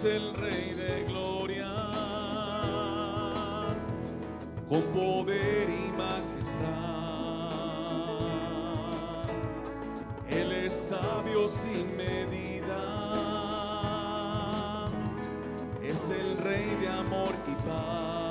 es el Rey de Gloria, con poder y majestad. Él es sabio sin medida, es el Rey de amor y paz,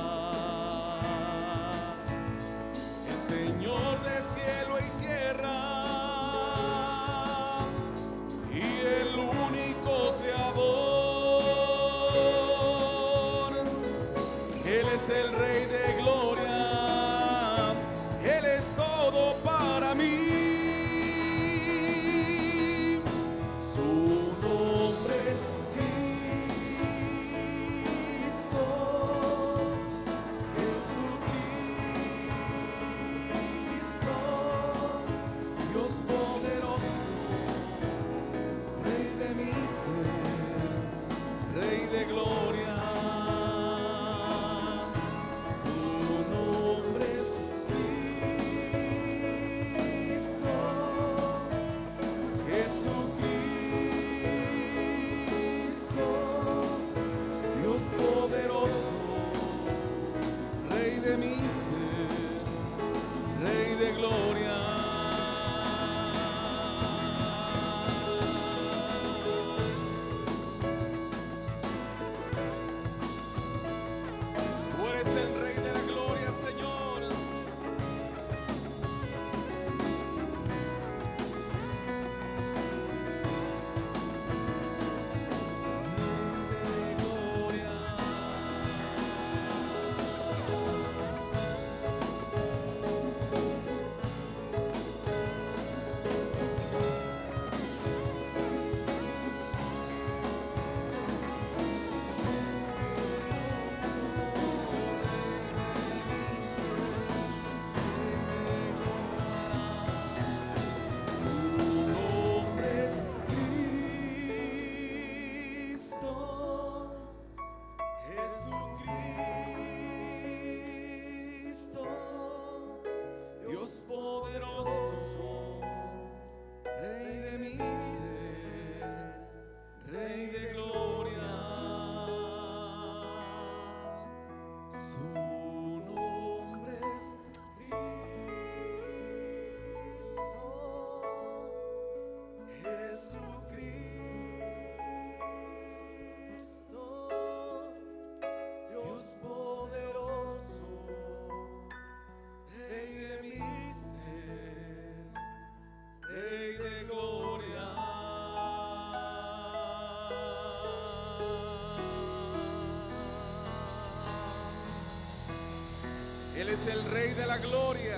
es el Rey de la gloria.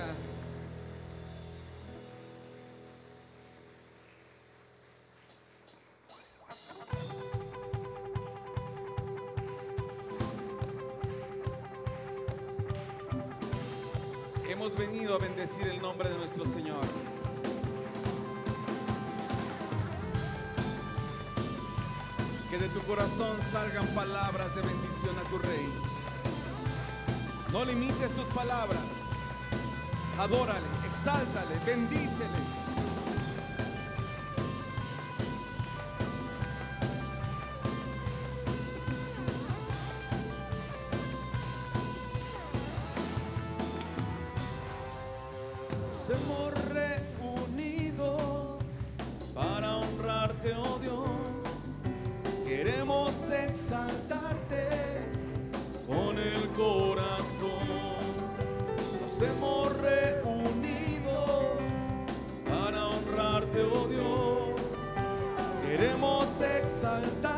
Hemos venido a bendecir el nombre de nuestro Señor. Que de tu corazón salgan palabras de bendición. Limites tus palabras. Adórale, exáltale, bendícele. Oh. Queremos exaltarte con el corazón. Hemos reunido para honrarte, oh Dios. Queremos exaltarte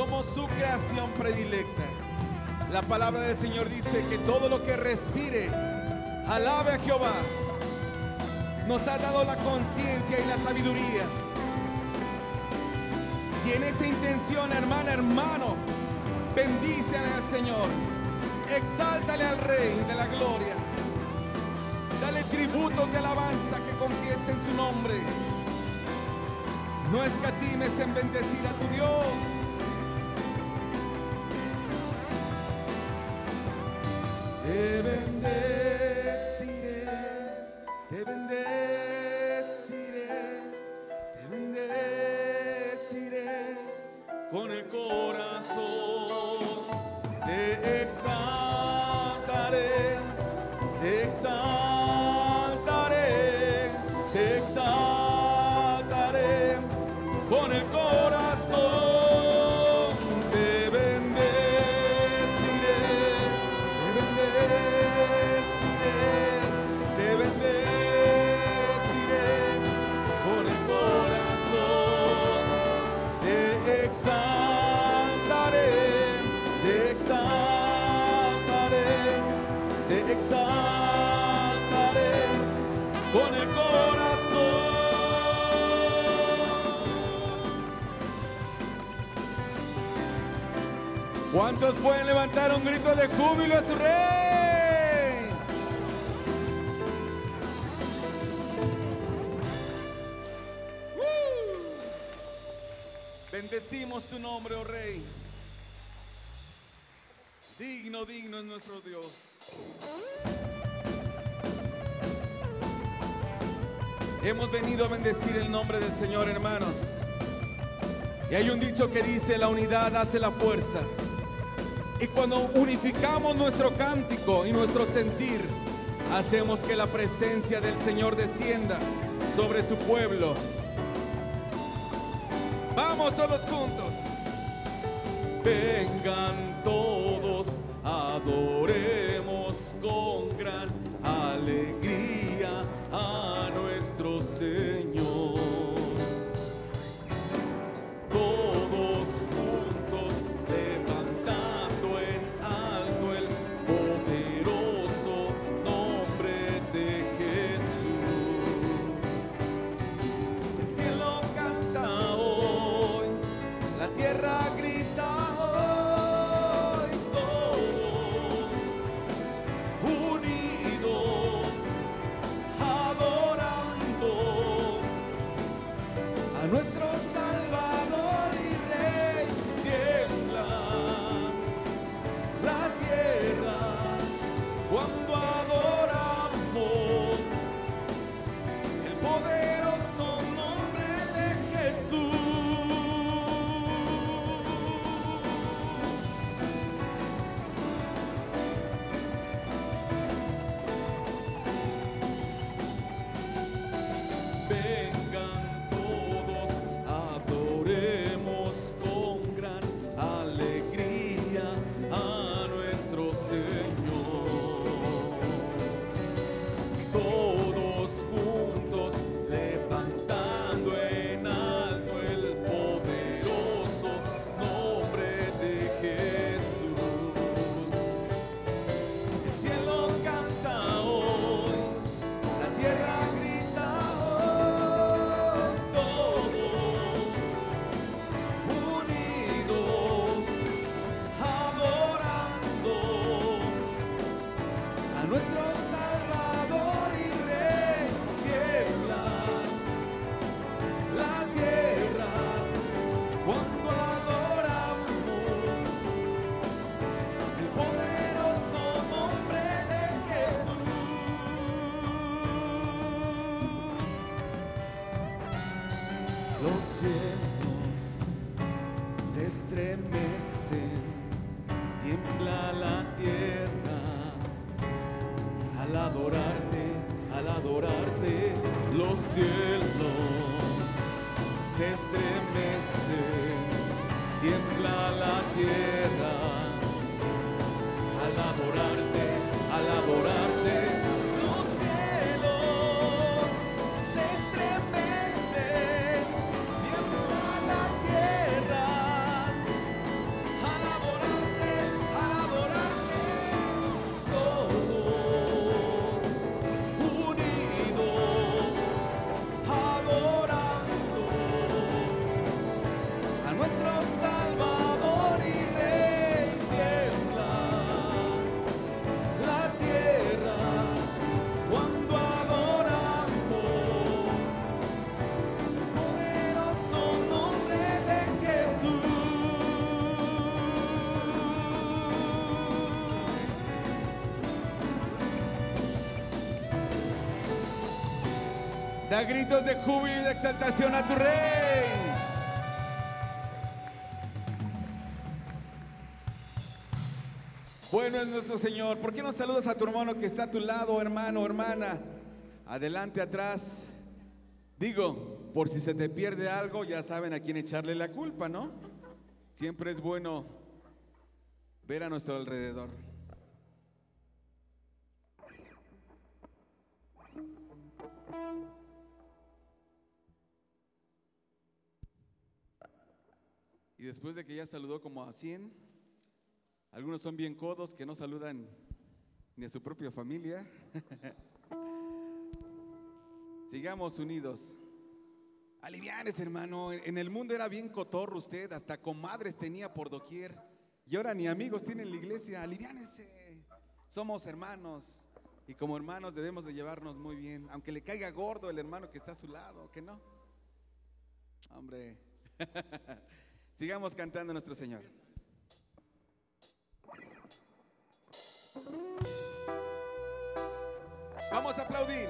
Somos su creación predilecta. La palabra del Señor dice que todo lo que respire, alabe a Jehová. Nos ha dado la conciencia y la sabiduría. Y en esa intención, hermana, hermano, bendícele al Señor. Exáltale al Rey de la gloria. Dale tributos de alabanza que confiesen su nombre. No escatimes en bendecir a tu Dios. Levantar un grito de júbilo a su rey? Bendecimos tu nombre, oh Rey. Digno, digno es nuestro Dios. Hemos venido a bendecir el nombre del Señor, hermanos. Y hay un dicho que dice, la unidad hace la fuerza. Y cuando unificamos nuestro cántico y nuestro sentir, hacemos que la presencia del Señor descienda sobre su pueblo. Vamos todos juntos. Vengan todos, adoremos con gran alegría Gritos de júbilo y de exaltación a tu rey. Bueno es nuestro Señor. ¿Por qué no saludas a tu hermano que está a tu lado, hermano, hermana? Adelante, atrás. Digo, por si se te pierde algo, ya saben a quién echarle la culpa, ¿no? Siempre es bueno ver a nuestro alrededor. Y después de que ya saludó como a 100, algunos son bien codos que no saludan ni a su propia familia. Sigamos unidos. Alivianes, hermano. En el mundo era bien cotorro usted, hasta comadres tenía por doquier. Y ahora ni amigos tiene en la iglesia. Aliviánese. Somos hermanos. Y como hermanos debemos de llevarnos muy bien. Aunque le caiga gordo el hermano que está a su lado, ¿que no? Hombre. Sigamos cantando a nuestro Señor. Vamos a aplaudir.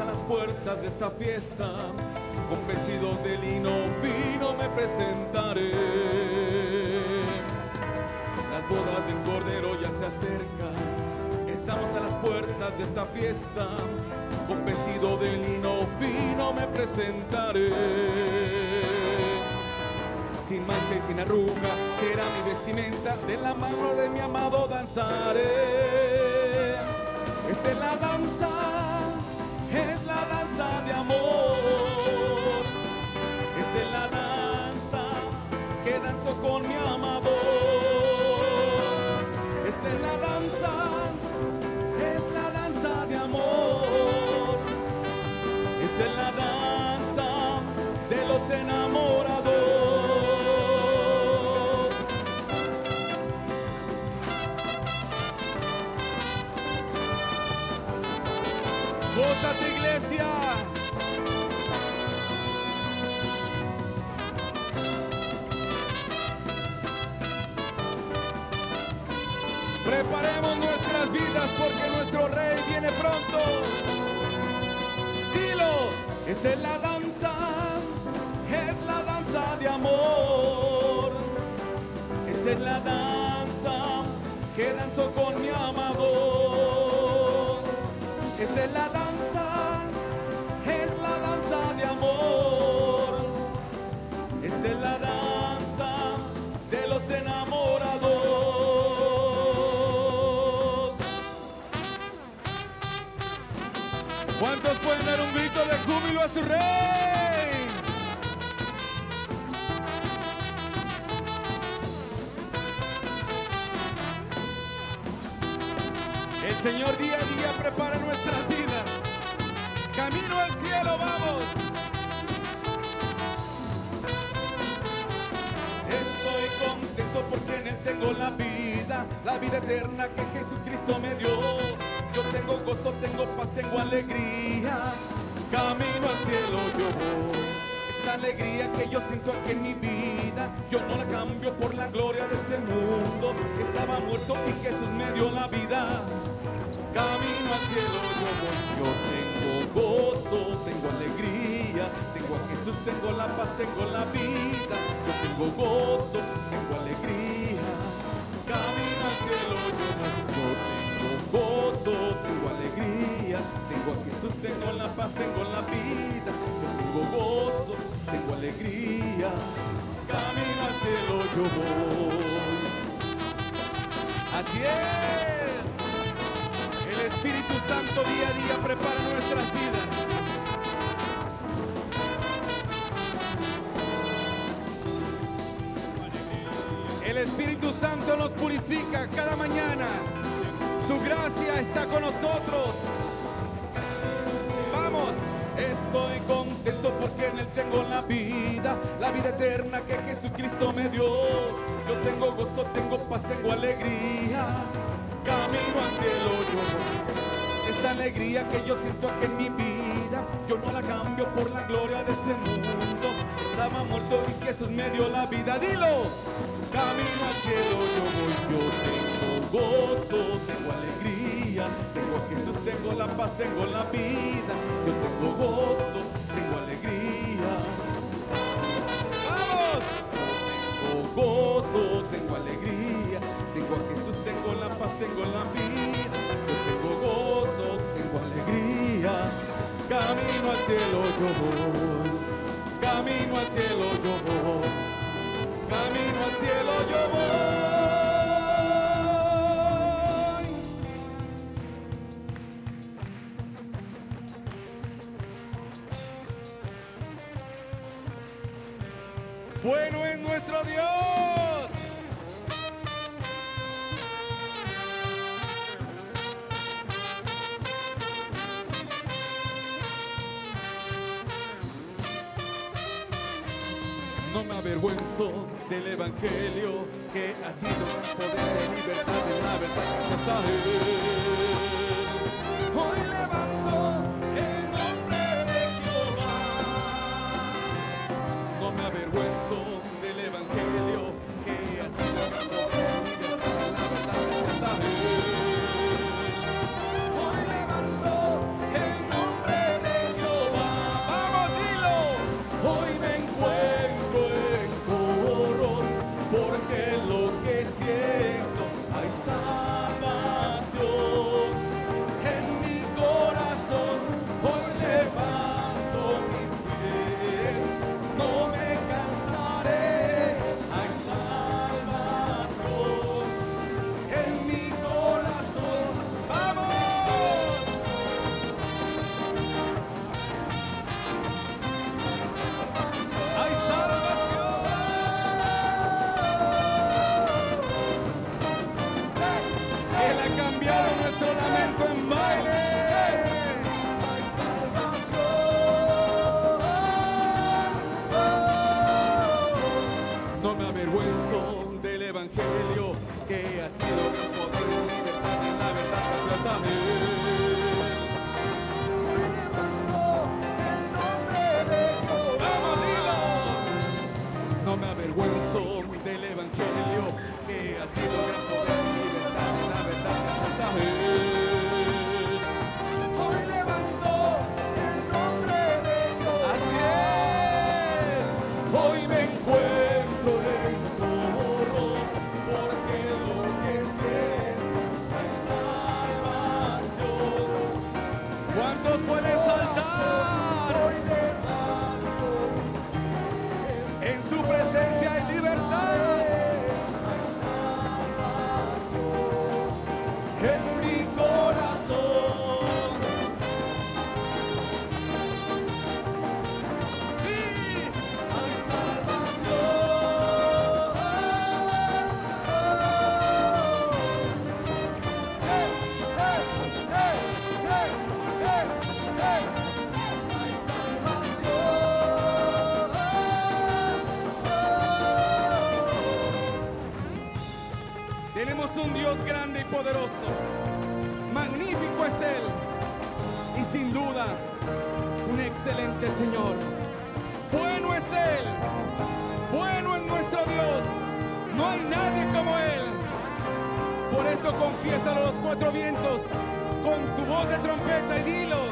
A las puertas de esta fiesta. Con vestidos de lino fino me presentaré. Las bodas del Cordero ya se acercan. Estamos a las puertas de esta fiesta. Con vestido de lino fino me presentaré. Sin mancha y sin arruga será mi vestimenta. De la mano de mi amado danzaré. Esta es la danza, nuestro rey viene pronto. Dilo, esta es la danza, es la danza de amor. Esta es la danza que danzo con mi amado. Esta es la su rey. El Señor día a día prepara nuestras vidas. Camino al cielo, vamos. Estoy contento porque en Él tengo la vida, la vida eterna que Jesucristo me dio. Yo tengo gozo, tengo paz, tengo alegría. Camino al cielo yo voy. Esta alegría que yo siento aquí en mi vida, yo no la cambio por la gloria de este mundo. Estaba muerto y Jesús me dio la vida. Camino al cielo yo voy, yo tengo gozo, tengo alegría, tengo a Jesús, tengo la paz, tengo la vida, yo tengo gozo, tengo alegría. Camino al cielo yo voy, yo gozo, tengo alegría, tengo a Jesús, tengo la paz, tengo la vida, yo tengo gozo, tengo alegría. Camino al cielo yo voy. Así es. El Espíritu Santo día a día prepara nuestras vidas. El Espíritu Santo nos purifica cada mañana. Su gracia está con nosotros. Vamos, estoy contento porque en Él tengo la vida, la vida eterna que Jesucristo me dio. Yo tengo gozo, tengo paz, tengo alegría. Camino al cielo yo. Esta alegría que yo siento aquí en mi vida, yo no la cambio por la gloria de este mundo. Estaba muerto y Jesús me dio la vida. Dilo. Camino al cielo yo voy, yo gozo, tengo alegría, tengo a Jesús, tengo la paz, tengo la vida, yo tengo gozo, tengo alegría. ¡Vamos! Tengo gozo, tengo alegría, tengo a Jesús, tengo la paz, tengo la vida, yo tengo gozo, tengo alegría. Camino al cielo yo voy, camino al cielo yo voy. Camino al cielo yo voy. Bueno es nuestro Dios. No me avergüenzo del evangelio que ha sido poder de libertad de la verdad gracias a él. Sido gran poder y libertad la verdad gracias a Magnífico es Él. Y sin duda, un excelente Señor. Bueno es Él. Bueno es nuestro Dios. No hay nadie como Él. Por eso confiésalo a los cuatro vientos con tu voz de trompeta y dilo.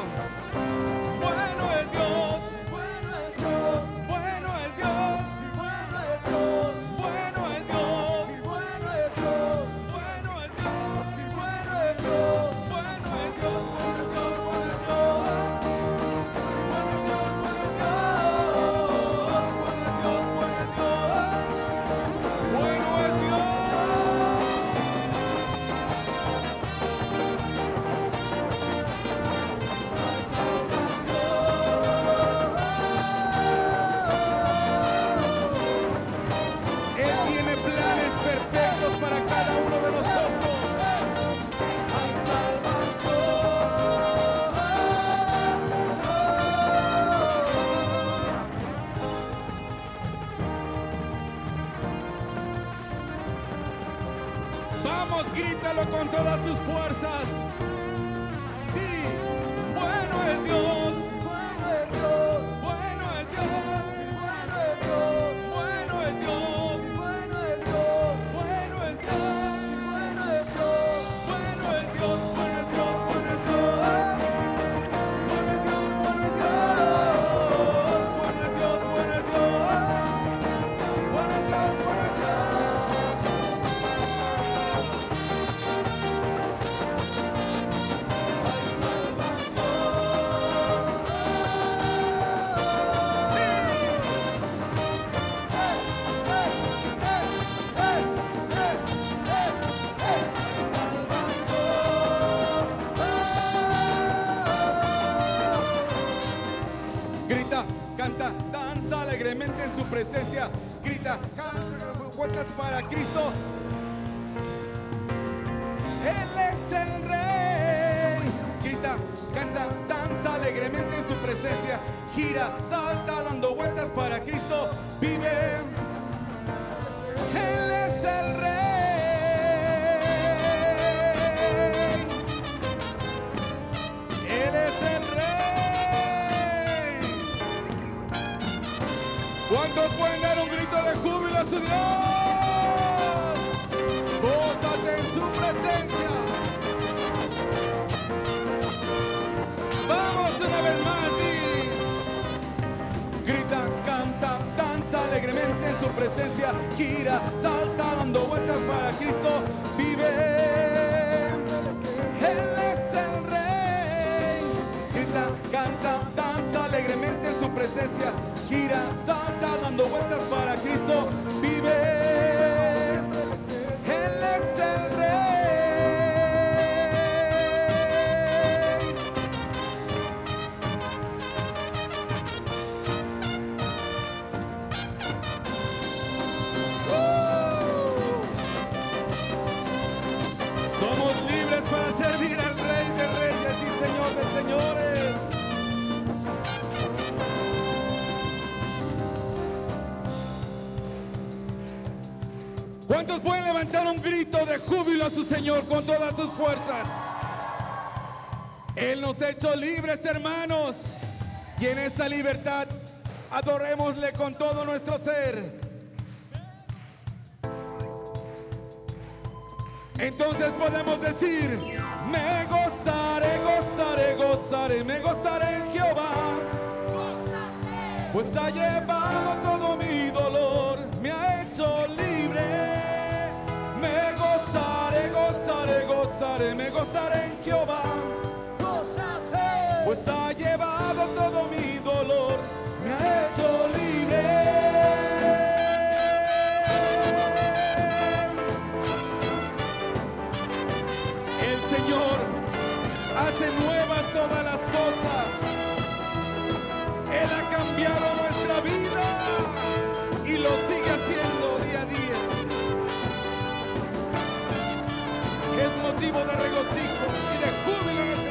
Con todas tus fuerzas. Alegremente en su presencia. Gira, salta dando vueltas para Cristo. Vive. Él es el rey. Él es el rey. ¿Cuántos pueden dar un grito de júbilo a su Dios? Su presencia. Gira, salta dando vueltas para Cristo. Vive. Él es el rey. Grita, canta, danza alegremente en su presencia. Gira, salta dando vueltas para Cristo. Vive. ¿Cuántos pueden levantar un grito de júbilo a su Señor con todas sus fuerzas? Él nos ha hecho libres, hermanos. Y en esa libertad adorémosle con todo nuestro ser. Entonces podemos decir, me gozaré, gozaré, gozaré, me gozaré en Jehová. Pues ha llevado todo mi dolor, gozaré, me gozaré en Jehová. Pues ha llevado todo mi dolor, me ha hecho libre. motivo de regocijo y de júbilo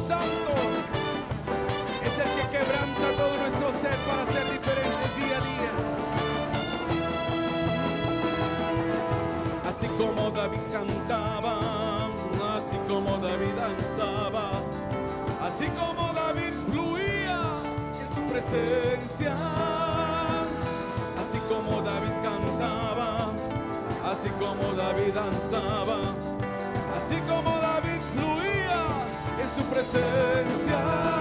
Santo es el que quebranta todo nuestro ser para ser diferentes día a día. Así como David cantaba, así como David danzaba, así como David fluía en su presencia, así como David cantaba, así como David danzaba, así como presencia.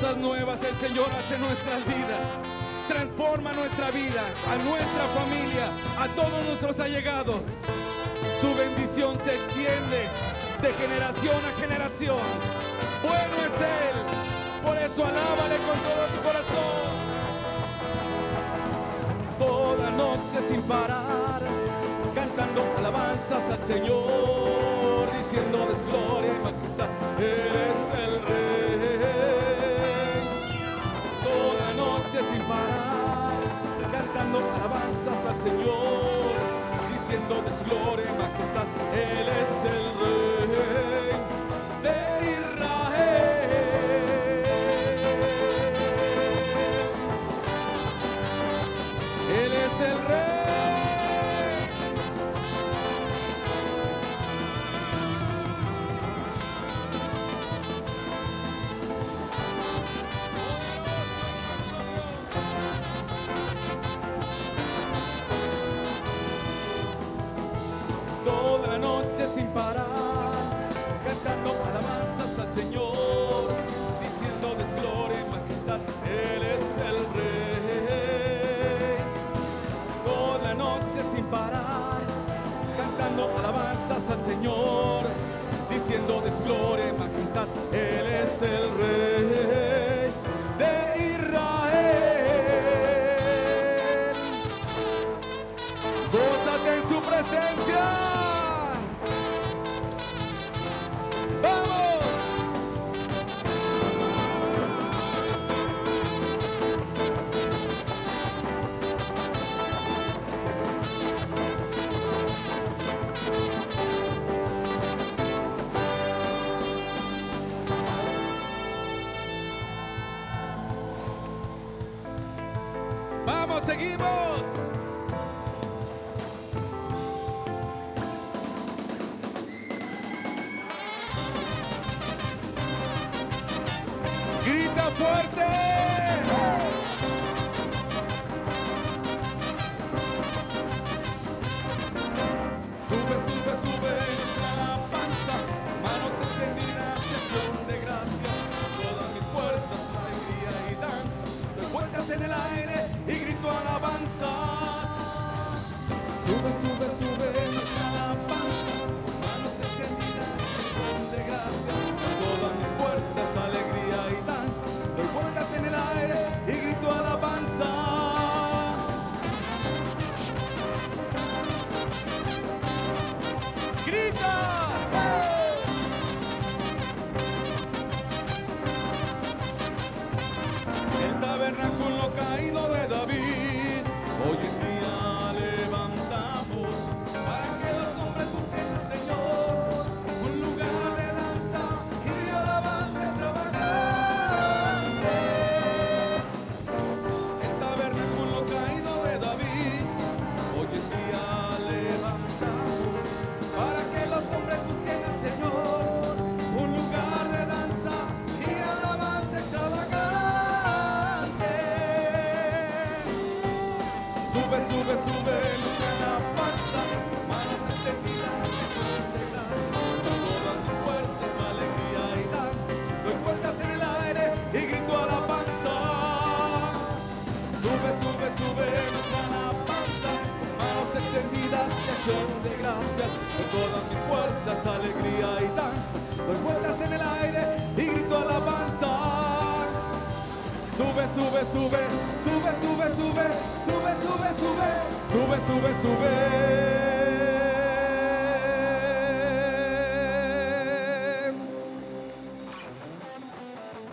Cosas nuevas el Señor hace nuestras vidas. Transforma nuestra vida, a nuestra familia, a todos nuestros allegados. Su bendición se extiende de generación a generación. Bueno es Él. Por eso alábale con todo tu corazón. Toda noche sin parar, cantando alabanzas al Señor, diciendo desgloria y majestad. Eres sin parar, cantando alabanzas al Señor, diciendo desglore, majestad, Él es el Rey.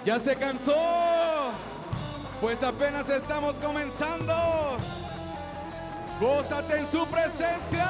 ¿Ya se cansó? Pues apenas estamos comenzando. Gózate en su presencia.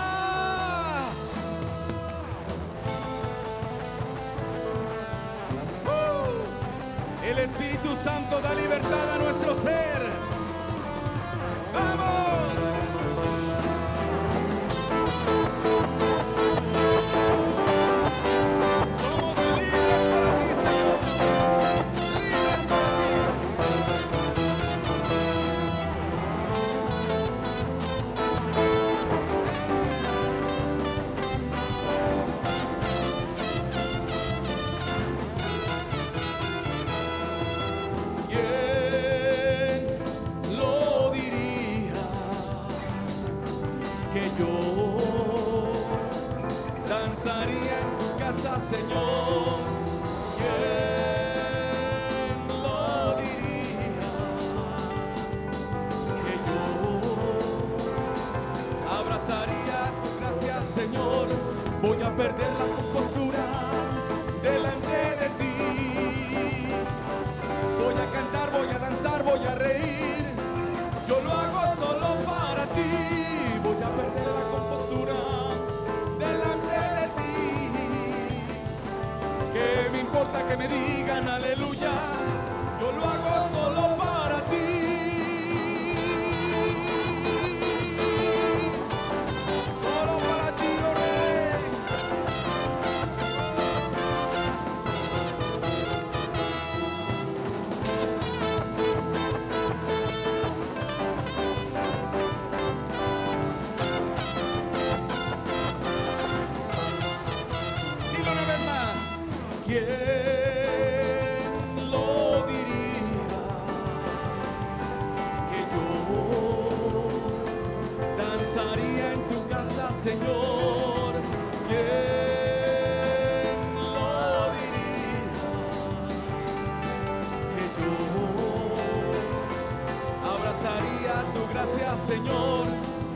Señor.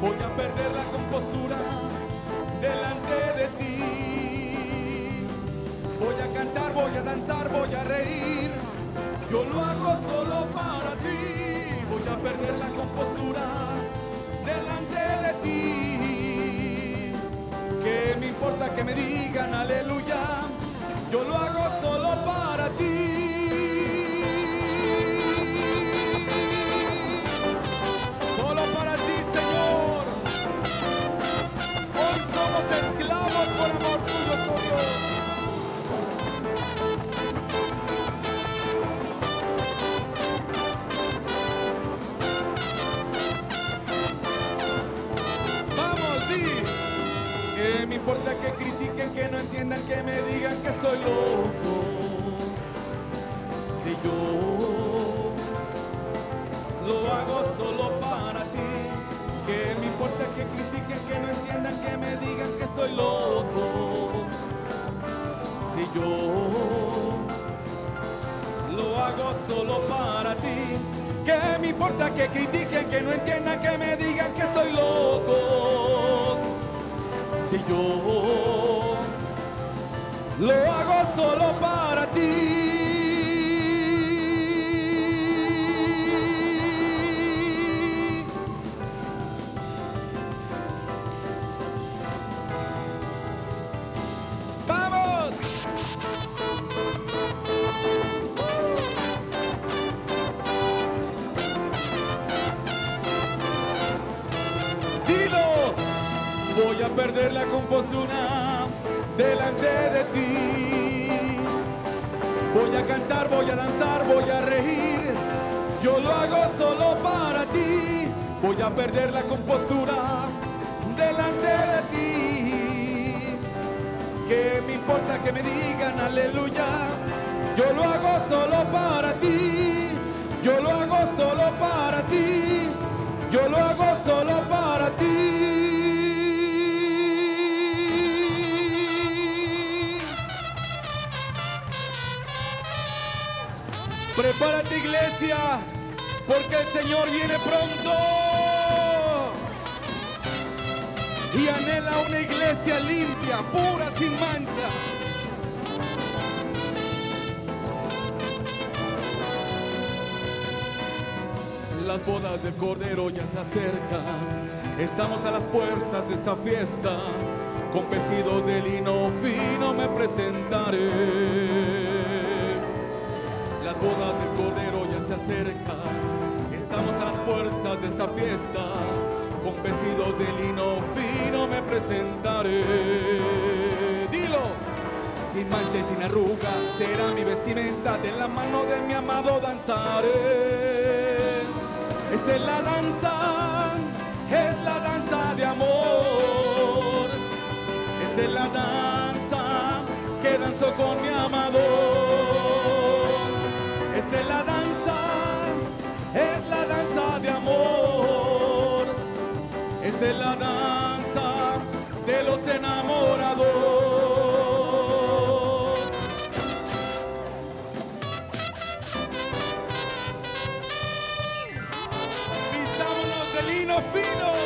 Voy a perder la compostura delante de ti. Voy a cantar, voy a danzar, voy a reír. Yo lo hago solo para ti. Voy a perder la compostura delante de ti. ¿Qué me importa que me digan aleluya? Yo lo hago solo para ti. Delante de ti. Voy a cantar, voy a danzar, voy a reír. Yo lo hago solo para ti. Voy a perder la compostura delante de ti. ¿Qué me importa que me digan aleluya? Yo lo hago solo para ti. Yo lo hago solo para ti. Yo lo hago solo para tu iglesia, porque el Señor viene pronto y anhela una iglesia limpia, pura, sin mancha. Las bodas del Cordero ya se acercan, estamos a las puertas de esta fiesta, con vestidos de lino fino me presentaré. Bodas del Cordero ya se acercan. Estamos a las puertas de esta fiesta. Con vestidos de lino fino me presentaré. Dilo. Sin mancha y sin arruga será mi vestimenta. De la mano de mi amado danzaré. Esta es la danza, es la danza de amor. Esta es la danza que danzo con mi amado. Esta es la danza de los enamorados. Vistámonos de lino fino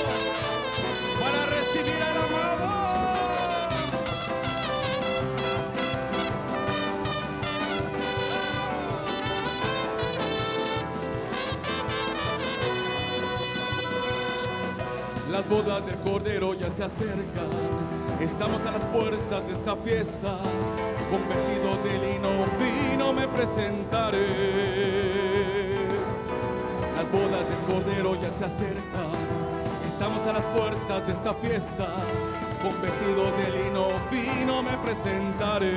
Las bodas del Cordero ya se acercan. Estamos a las puertas de esta fiesta. Con vestidos de lino fino me presentaré. Las bodas del Cordero ya se acercan. Estamos a las puertas de esta fiesta. Con vestidos de lino fino me presentaré.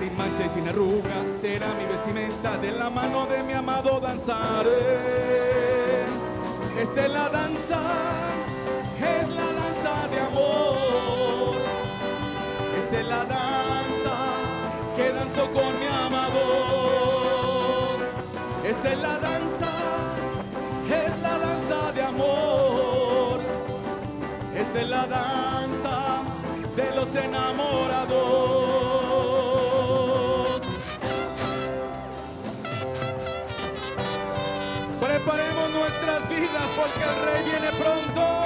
Sin mancha y sin arruga será mi vestimenta. De la mano de mi amado danzaré. Esta es la danza, es la danza de amor. Esta es la danza que danzo con mi amado. Esta es la danza, es la danza de amor. Esta es la danza de los enamorados. Porque el rey viene pronto.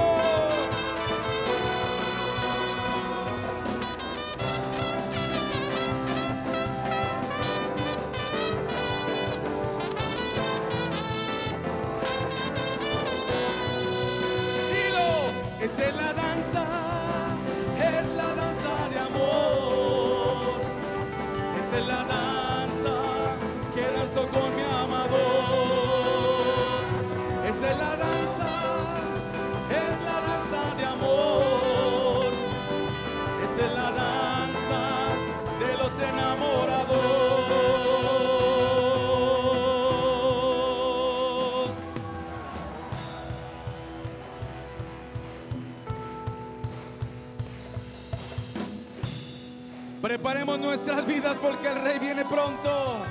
Porque el rey viene pronto.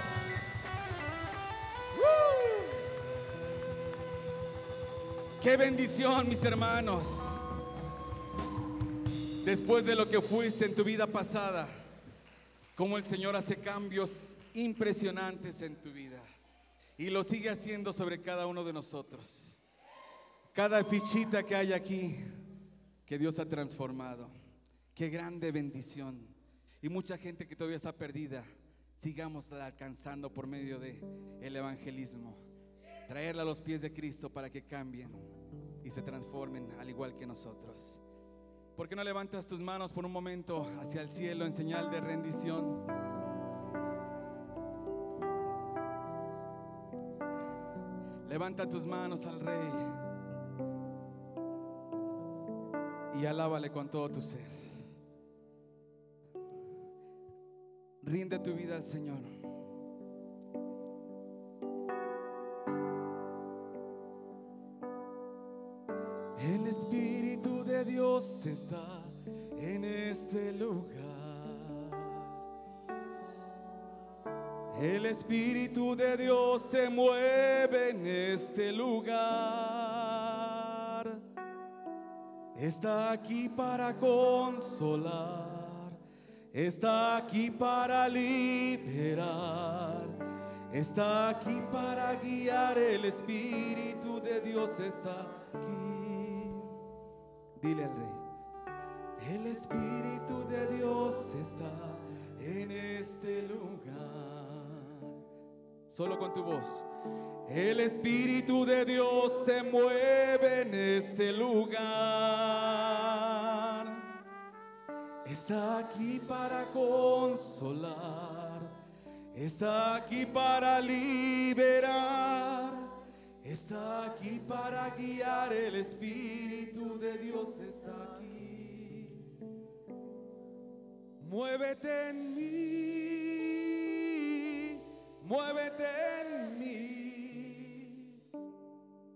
Qué bendición, mis hermanos. Después de lo que fuiste en tu vida pasada, cómo el Señor hace cambios impresionantes en tu vida. Y lo sigue haciendo sobre cada uno de nosotros. Cada fichita que hay aquí, que Dios ha transformado. Qué grande bendición. Y mucha gente que todavía está perdida, sigamos alcanzando por medio de el evangelismo. Traerla a los pies de Cristo para que cambien y se transformen al igual que nosotros. ¿Por qué no levantas tus manos por un momento hacia el cielo en señal de rendición? Levanta tus manos al Rey y alábale con todo tu ser. Rinde tu vida al Señor. El Espíritu de Dios está en este lugar. El Espíritu de Dios se mueve en este lugar. Está aquí para consolar. Está aquí para liberar. Está aquí para guiar. El Espíritu de Dios está aquí. Dile al rey. El Espíritu de Dios está en este lugar. Solo con tu voz. El Espíritu de Dios se mueve en este lugar. Está aquí para consolar. Está aquí para liberar. Está aquí para guiar. El Espíritu de Dios está aquí. Muévete en mí. Muévete en mí.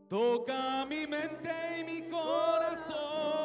Toca mi mente y mi corazón.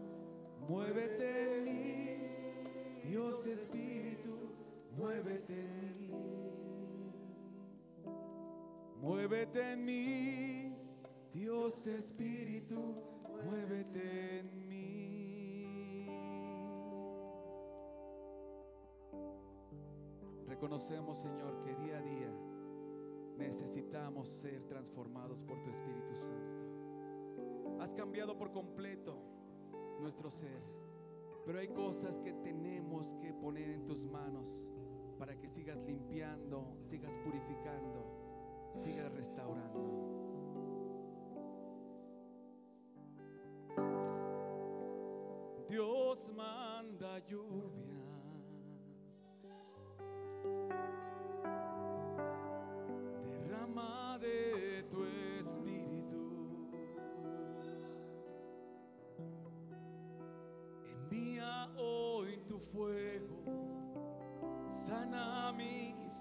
Muévete en mí. Dios Espíritu, muévete en mí. Muévete en mí. Dios Espíritu, muévete en mí. Reconocemos, Señor, que día a día necesitamos ser transformados por tu Espíritu Santo. Has cambiado por completo nuestro ser, pero hay cosas que tenemos que poner en tus manos para que sigas limpiando, sigas purificando, sigas restaurando. Dios manda lluvia.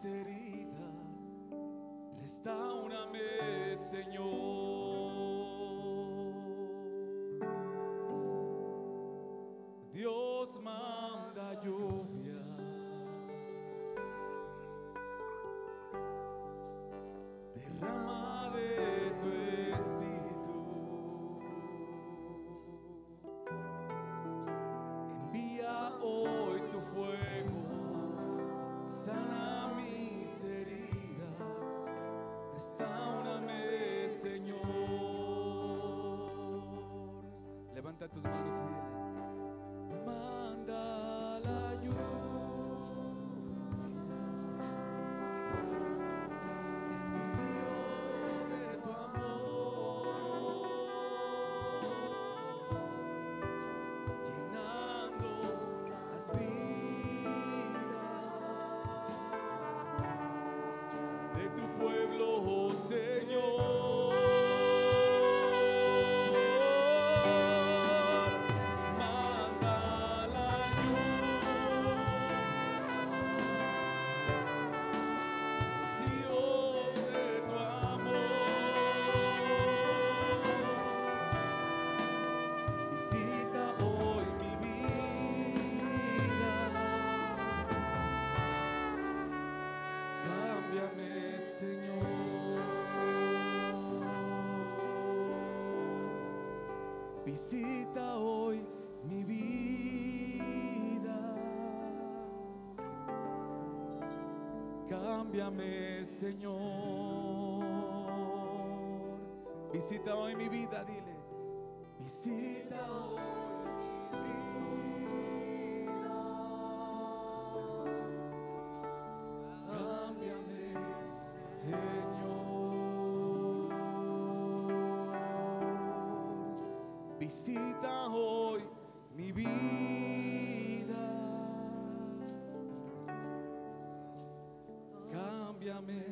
Mis heridas. Restaurame, Señor. Visita hoy mi vida. Cámbiame, Señor. Visita hoy mi vida, dile. Visita hoy Visita hoy mi vida. Cámbiame,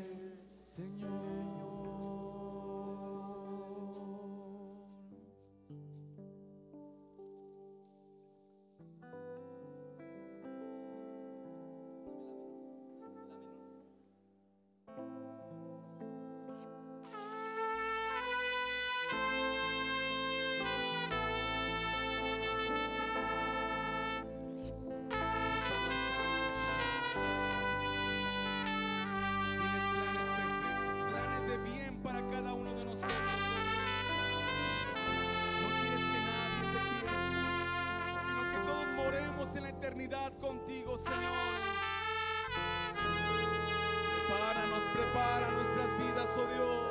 eternidad contigo, Señor. Prepáranos, prepara nuestras vidas, oh Dios.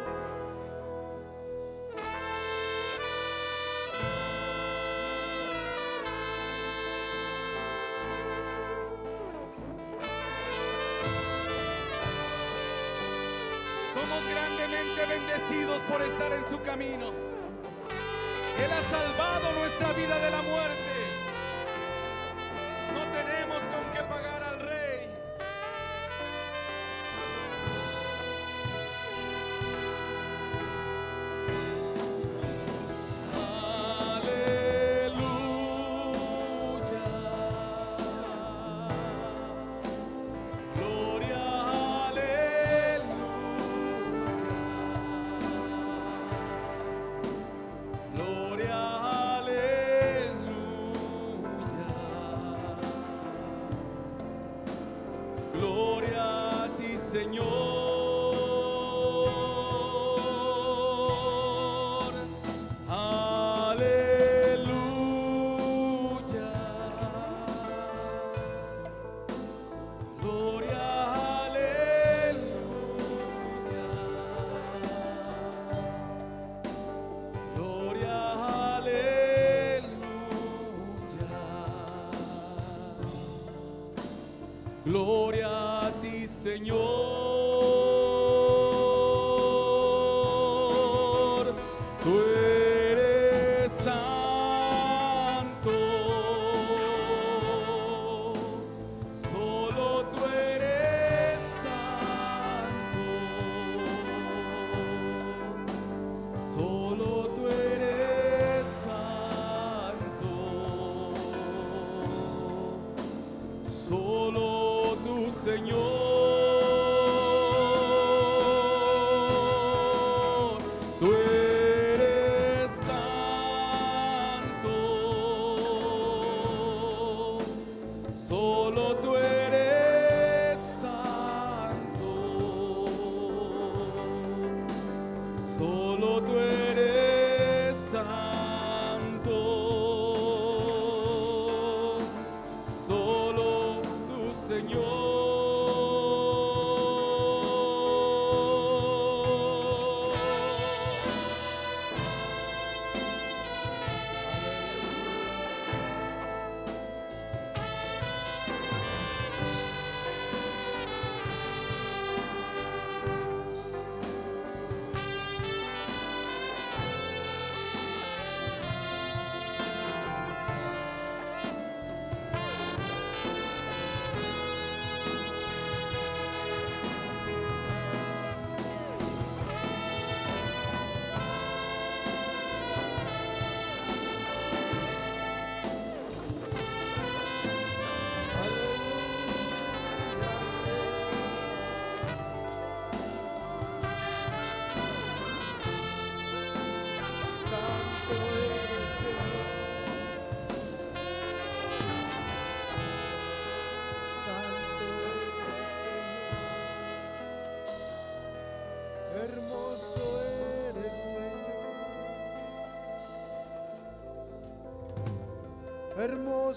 Somos grandemente bendecidos por estar en su camino. Él ha salvado nuestra vida de la muerte. No tenemos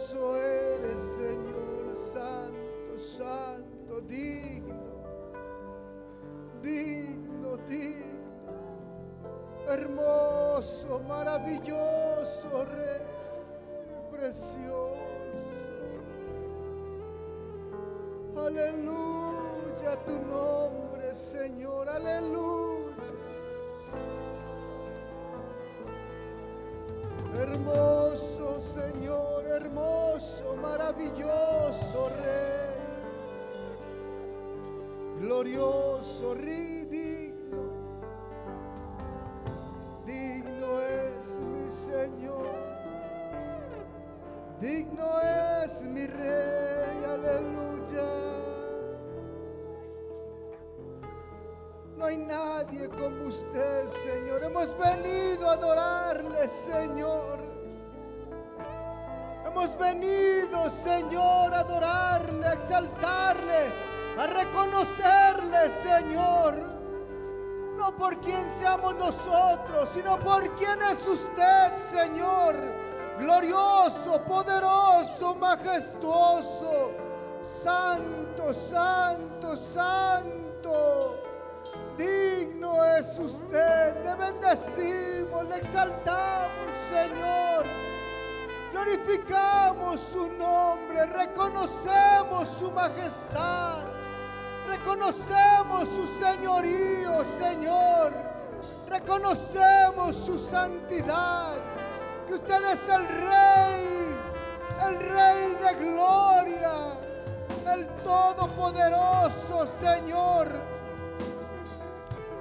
Eres, Señor, santo, santo, digno, digno, digno, hermoso, maravilloso, Rey, precioso. Aleluya tu nombre, Señor, aleluya. Hermoso, Señor hermoso, maravilloso Rey, glorioso, ridículo. hemos venido, Señor, a adorarle, a exaltarle, a reconocerle, Señor. No por quien seamos nosotros, sino por quien es usted, Señor. Glorioso, poderoso, majestuoso. Santo, santo, santo. Digno es usted. Le bendecimos, le exaltamos, Señor. Glorificamos su nombre, reconocemos su majestad, reconocemos su señorío, Señor. Reconocemos su santidad, que usted es el Rey, el Rey de gloria, el Todopoderoso, Señor.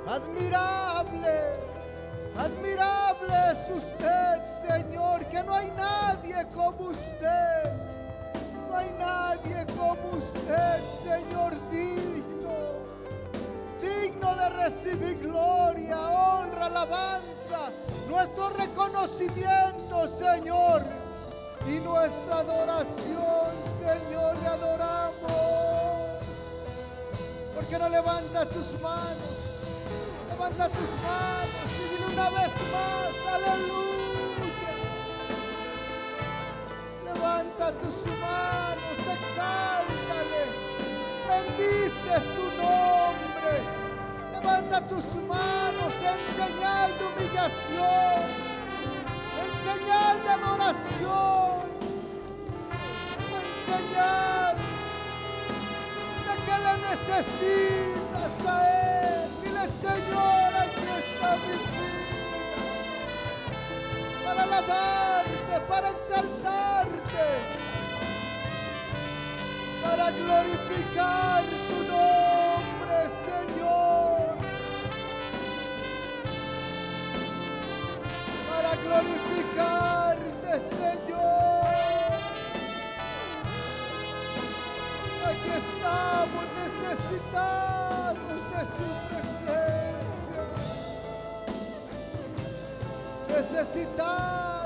Admirable Admirable es usted, Señor, que no hay nadie como usted. No hay nadie como usted, Señor, digno. Digno de recibir gloria, honra, alabanza. Nuestro reconocimiento, Señor. Y nuestra adoración, Señor, le adoramos. Porque no levanta tus manos. Levanta tus manos una vez más, aleluya. Levanta tus manos, exáltale, bendice su nombre. Levanta tus manos en señal de humillación, en señal de adoración, en señal de que le necesitas a Él. Dile, Señor, aquí está mi para alabarte, para exaltarte, para glorificar tu nombre, Señor. Para glorificarte, Señor. Aquí estamos necesitados de su necesitados de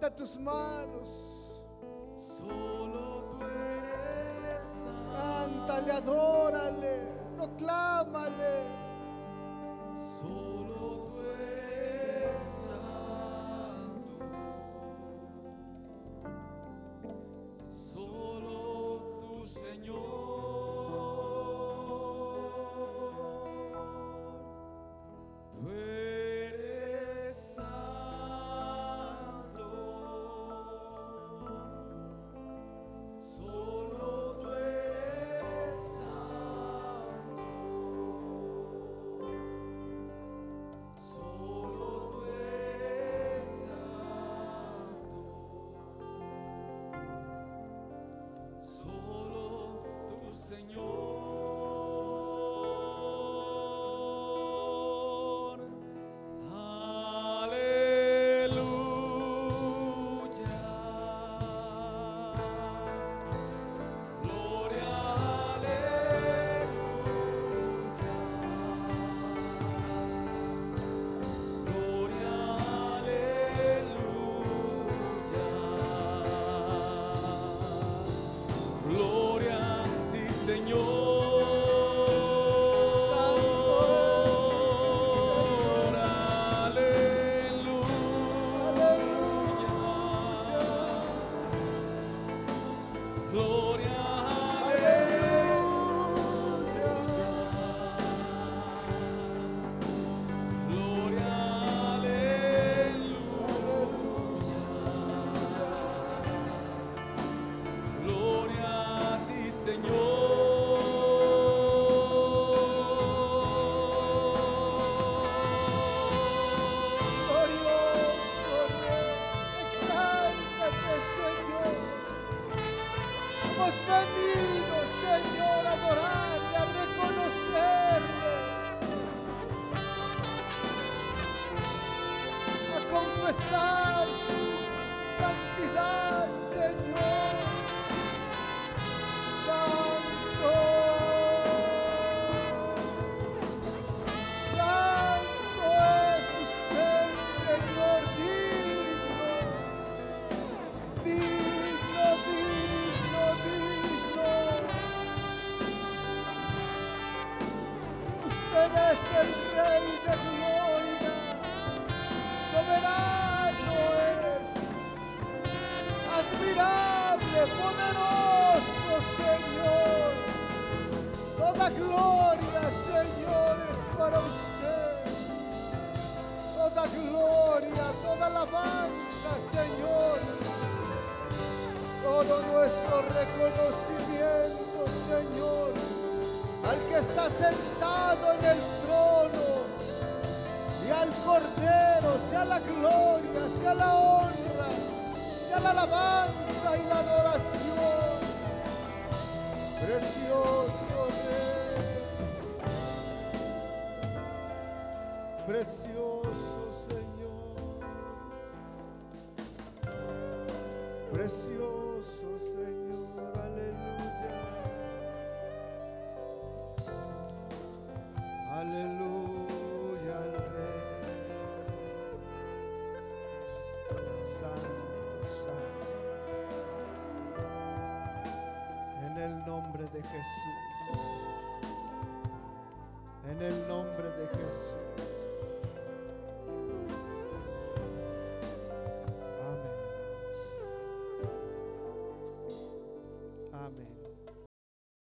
Levanta tus manos. Solo tú eres. Cántale, adórale, proclámale. Solo tú eres confesar su santidad, Señor. Poderoso Señor. Toda gloria, Señor, es para usted. Toda gloria, toda alabanza, Señor. Todo nuestro reconocimiento, Señor al que está sentado en el trono y al Cordero, sea la gloria, sea la honra, la alabanza y la adoración. Precioso